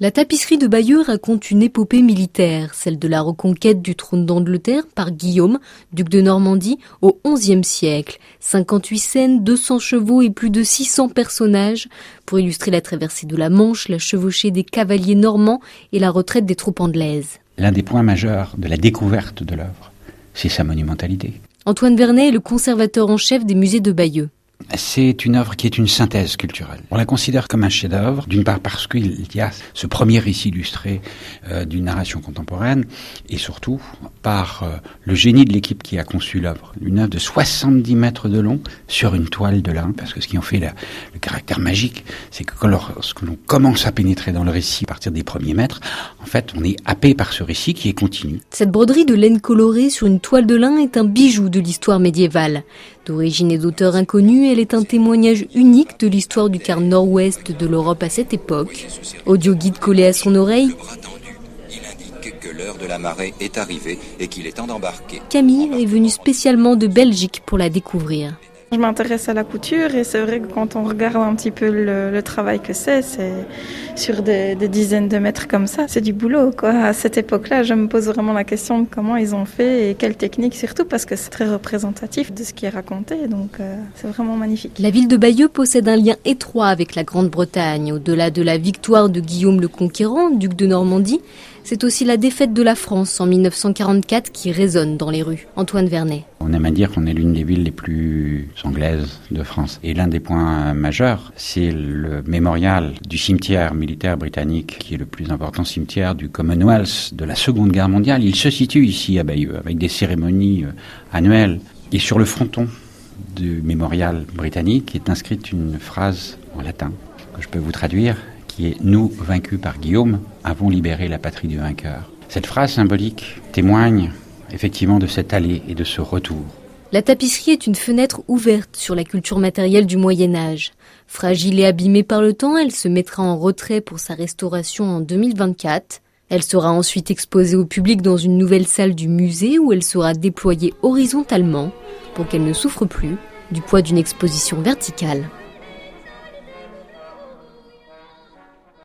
La tapisserie de Bayeux raconte une épopée militaire, celle de la reconquête du trône d'Angleterre par Guillaume, duc de Normandie, au XIe siècle. 58 scènes, 200 chevaux et plus de 600 personnages pour illustrer la traversée de la Manche, la chevauchée des cavaliers normands et la retraite des troupes anglaises. L'un des points majeurs de la découverte de l'œuvre, c'est sa monumentalité. Antoine Vernet est le conservateur en chef des musées de Bayeux. C'est une œuvre qui est une synthèse culturelle. On la considère comme un chef-d'œuvre, d'une part parce qu'il y a ce premier récit illustré euh, d'une narration contemporaine, et surtout par euh, le génie de l'équipe qui a conçu l'œuvre. Une œuvre de 70 mètres de long sur une toile de lin, parce que ce qui en fait le caractère magique, c'est que lorsque l'on commence à pénétrer dans le récit à partir des premiers mètres, en fait, on est happé par ce récit qui est continu. Cette broderie de laine colorée sur une toile de lin est un bijou de l'histoire médiévale. D'origine et d'auteur inconnus, elle est un témoignage unique de l'histoire du quart nord-ouest de l'Europe à cette époque. Audio guide collé à son oreille. Camille est venue spécialement de Belgique pour la découvrir. Je m'intéresse à la couture et c'est vrai que quand on regarde un petit peu le, travail que c'est, c'est sur des, dizaines de mètres comme ça, c'est du boulot. Quoi. À cette époque-là, je me pose vraiment la question de comment ils ont fait et quelle technique surtout parce que c'est très représentatif de ce qui est raconté. Donc euh, c'est vraiment magnifique. La ville de Bayeux possède un lien étroit avec la Grande-Bretagne. Au-delà de la victoire de Guillaume le Conquérant, duc de Normandie, c'est aussi la défaite de la France en 1944 qui résonne dans les rues. Antoine Vernet. On aime à dire qu'on est l'une des villes les plus anglaises de France. Et l'un des points majeurs, c'est le mémorial du cimetière militaire britannique, qui est le plus important cimetière du Commonwealth de la Seconde Guerre mondiale. Il se situe ici à Bayeux, avec des cérémonies euh, annuelles. Et sur le fronton du mémorial britannique est inscrite une phrase en latin que je peux vous traduire qui Nous, vaincus par Guillaume, avons libéré la patrie du vainqueur. Cette phrase symbolique témoigne effectivement de cette allée et de ce retour. La tapisserie est une fenêtre ouverte sur la culture matérielle du Moyen Âge. Fragile et abîmée par le temps, elle se mettra en retrait pour sa restauration en 2024. Elle sera ensuite exposée au public dans une nouvelle salle du musée où elle sera déployée horizontalement pour qu'elle ne souffre plus du poids d'une exposition verticale.